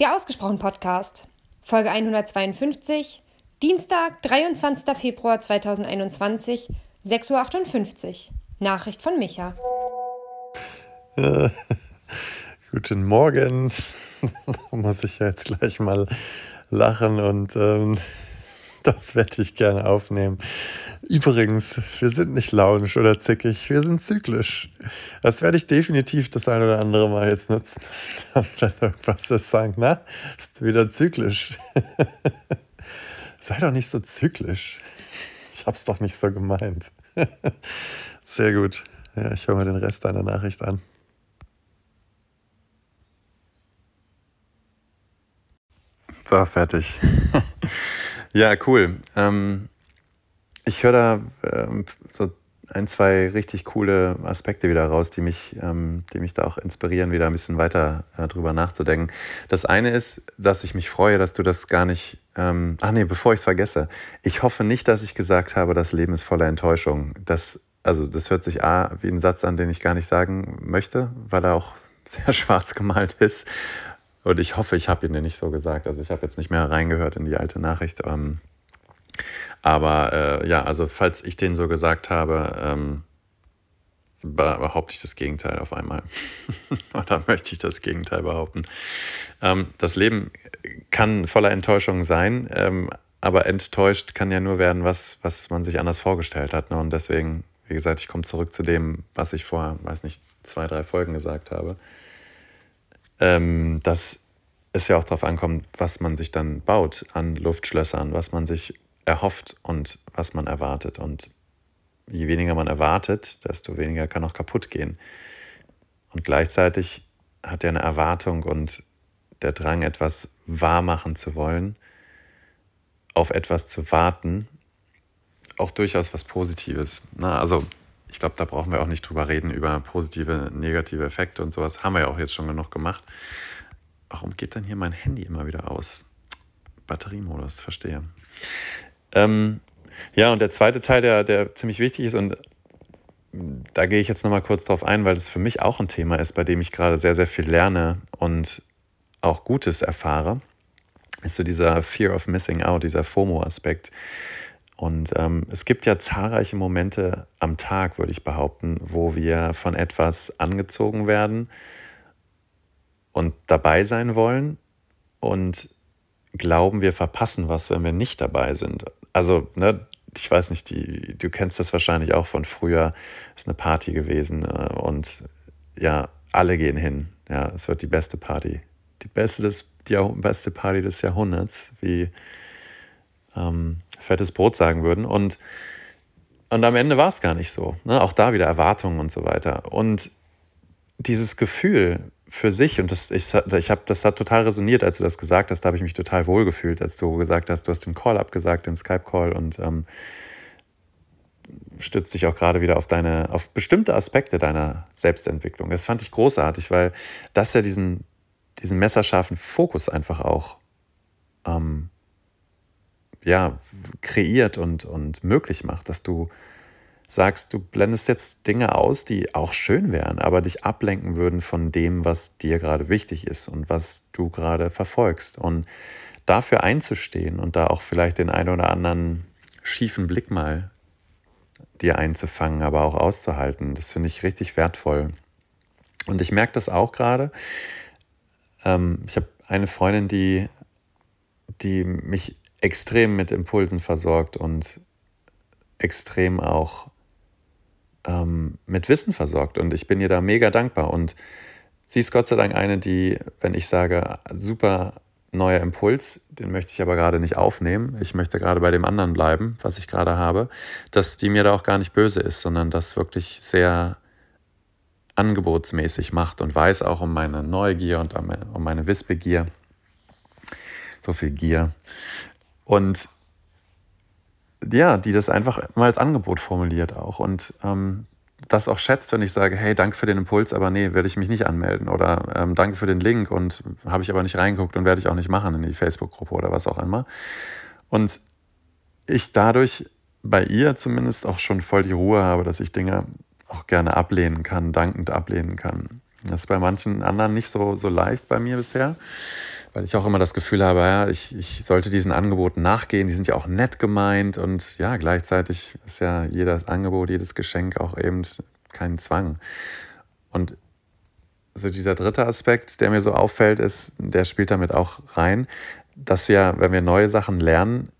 Der Ausgesprochen Podcast, Folge 152, Dienstag, 23. Februar 2021, 6.58 Uhr. Nachricht von Micha. Äh, guten Morgen. Muss ich jetzt gleich mal lachen und ähm, das werde ich gerne aufnehmen. Übrigens, wir sind nicht launisch oder zickig, wir sind zyklisch. Das werde ich definitiv das ein oder andere Mal jetzt nutzen. Und dann irgendwas zu sagen, na, bist du wieder zyklisch. Sei doch nicht so zyklisch. Ich hab's doch nicht so gemeint. Sehr gut. Ja, ich höre mir den Rest deiner Nachricht an. So, fertig. Ja, cool. Ähm, ich höre da ähm, so ein, zwei richtig coole Aspekte wieder raus, die mich, ähm, die mich da auch inspirieren, wieder ein bisschen weiter äh, drüber nachzudenken. Das eine ist, dass ich mich freue, dass du das gar nicht. Ähm, ach nee, bevor ich es vergesse. Ich hoffe nicht, dass ich gesagt habe, das Leben ist voller Enttäuschung. Das, also, das hört sich A wie ein Satz an, den ich gar nicht sagen möchte, weil er auch sehr schwarz gemalt ist. Und ich hoffe, ich habe ihn nicht so gesagt. Also ich habe jetzt nicht mehr reingehört in die alte Nachricht. Ähm, aber äh, ja, also falls ich den so gesagt habe, ähm, behaupte ich das Gegenteil auf einmal. Oder möchte ich das Gegenteil behaupten? Ähm, das Leben kann voller Enttäuschung sein, ähm, aber enttäuscht kann ja nur werden, was, was man sich anders vorgestellt hat. Ne? Und deswegen, wie gesagt, ich komme zurück zu dem, was ich vor, weiß nicht, zwei, drei Folgen gesagt habe ähm, dass es ja auch darauf ankommt, was man sich dann baut an Luftschlössern, was man sich erhofft und was man erwartet. Und je weniger man erwartet, desto weniger kann auch kaputt gehen. Und gleichzeitig hat er eine Erwartung und der Drang, etwas wahrmachen zu wollen, auf etwas zu warten, auch durchaus was Positives. Na, also ich glaube, da brauchen wir auch nicht drüber reden, über positive, negative Effekte und sowas. Haben wir ja auch jetzt schon genug gemacht. Warum geht dann hier mein Handy immer wieder aus? Batteriemodus, verstehe. Ähm, ja, und der zweite Teil, der, der ziemlich wichtig ist, und da gehe ich jetzt nochmal kurz drauf ein, weil das für mich auch ein Thema ist, bei dem ich gerade sehr, sehr viel lerne und auch Gutes erfahre, ist so dieser Fear of Missing Out, dieser FOMO-Aspekt. Und ähm, es gibt ja zahlreiche Momente am Tag, würde ich behaupten, wo wir von etwas angezogen werden und dabei sein wollen und glauben, wir verpassen was, wenn wir nicht dabei sind. Also, ne, ich weiß nicht, die, du kennst das wahrscheinlich auch von früher, ist eine Party gewesen äh, und ja, alle gehen hin. Ja, es wird die beste Party. Die beste, des, die beste Party des Jahrhunderts, wie ähm, fettes Brot sagen würden. Und, und am Ende war es gar nicht so. Ne? Auch da wieder Erwartungen und so weiter. Und dieses Gefühl für sich, und das, ich, ich hab, das hat total resoniert, als du das gesagt hast, da habe ich mich total wohl gefühlt, als du gesagt hast, du hast den Call abgesagt, den Skype-Call und ähm, stützt dich auch gerade wieder auf deine, auf bestimmte Aspekte deiner Selbstentwicklung. Das fand ich großartig, weil das ja diesen, diesen messerscharfen Fokus einfach auch ähm, ja, kreiert und, und möglich macht, dass du sagst, du blendest jetzt Dinge aus, die auch schön wären, aber dich ablenken würden von dem, was dir gerade wichtig ist und was du gerade verfolgst. Und dafür einzustehen und da auch vielleicht den einen oder anderen schiefen Blick mal dir einzufangen, aber auch auszuhalten, das finde ich richtig wertvoll. Und ich merke das auch gerade. Ähm, ich habe eine Freundin, die, die mich extrem mit Impulsen versorgt und extrem auch ähm, mit Wissen versorgt. Und ich bin ihr da mega dankbar. Und sie ist Gott sei Dank eine, die, wenn ich sage, super neuer Impuls, den möchte ich aber gerade nicht aufnehmen. Ich möchte gerade bei dem anderen bleiben, was ich gerade habe, dass die mir da auch gar nicht böse ist, sondern das wirklich sehr angebotsmäßig macht und weiß auch um meine Neugier und um meine Wissbegier. So viel Gier. Und ja, die das einfach mal als Angebot formuliert auch und ähm, das auch schätzt, wenn ich sage, hey, danke für den Impuls, aber nee, werde ich mich nicht anmelden oder ähm, danke für den Link und habe ich aber nicht reingeguckt und werde ich auch nicht machen in die Facebook-Gruppe oder was auch immer. Und ich dadurch bei ihr zumindest auch schon voll die Ruhe habe, dass ich Dinge auch gerne ablehnen kann, dankend ablehnen kann. Das ist bei manchen anderen nicht so, so leicht bei mir bisher weil ich auch immer das Gefühl habe, ja, ich, ich sollte diesen Angeboten nachgehen, die sind ja auch nett gemeint und ja, gleichzeitig ist ja jedes Angebot, jedes Geschenk auch eben kein Zwang. Und so dieser dritte Aspekt, der mir so auffällt, ist, der spielt damit auch rein, dass wir, wenn wir neue Sachen lernen,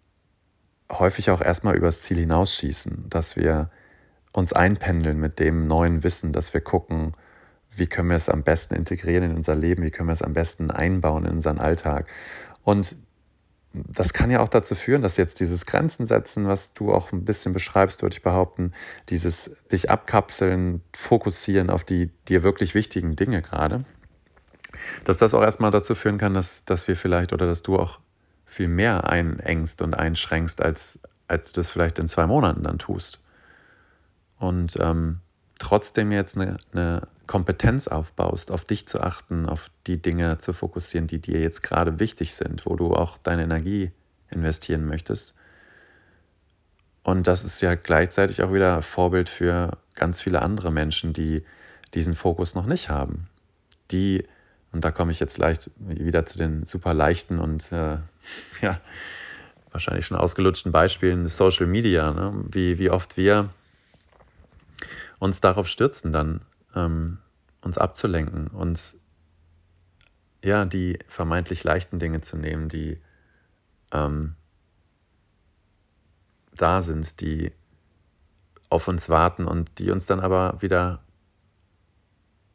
häufig auch erstmal übers Ziel hinausschießen, dass wir uns einpendeln mit dem neuen Wissen, dass wir gucken, wie können wir es am besten integrieren in unser Leben, wie können wir es am besten einbauen in unseren Alltag. Und das kann ja auch dazu führen, dass jetzt dieses Grenzen setzen, was du auch ein bisschen beschreibst, würde ich behaupten, dieses dich abkapseln, fokussieren auf die dir wirklich wichtigen Dinge gerade, dass das auch erstmal dazu führen kann, dass, dass wir vielleicht oder dass du auch viel mehr einengst und einschränkst, als, als du das vielleicht in zwei Monaten dann tust. Und ähm, trotzdem jetzt eine, eine Kompetenz aufbaust, auf dich zu achten, auf die Dinge zu fokussieren, die dir jetzt gerade wichtig sind, wo du auch deine Energie investieren möchtest. Und das ist ja gleichzeitig auch wieder Vorbild für ganz viele andere Menschen, die diesen Fokus noch nicht haben. Die, und da komme ich jetzt leicht wieder zu den super leichten und äh, ja, wahrscheinlich schon ausgelutschten Beispielen Social Media, ne? wie, wie oft wir uns darauf stürzen, dann ähm, uns abzulenken, uns ja die vermeintlich leichten Dinge zu nehmen, die ähm, da sind, die auf uns warten und die uns dann aber wieder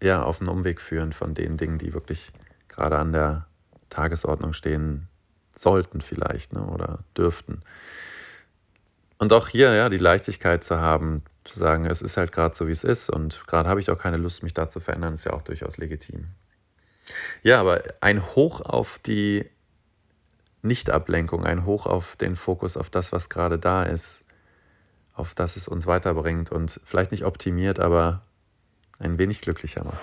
ja, auf einen Umweg führen von den Dingen, die wirklich gerade an der Tagesordnung stehen sollten vielleicht ne, oder dürften. Und auch hier ja die Leichtigkeit zu haben, zu sagen, es ist halt gerade so, wie es ist und gerade habe ich auch keine Lust, mich da zu verändern, ist ja auch durchaus legitim. Ja, aber ein Hoch auf die Nichtablenkung, ein Hoch auf den Fokus auf das, was gerade da ist, auf das es uns weiterbringt und vielleicht nicht optimiert, aber ein wenig glücklicher macht.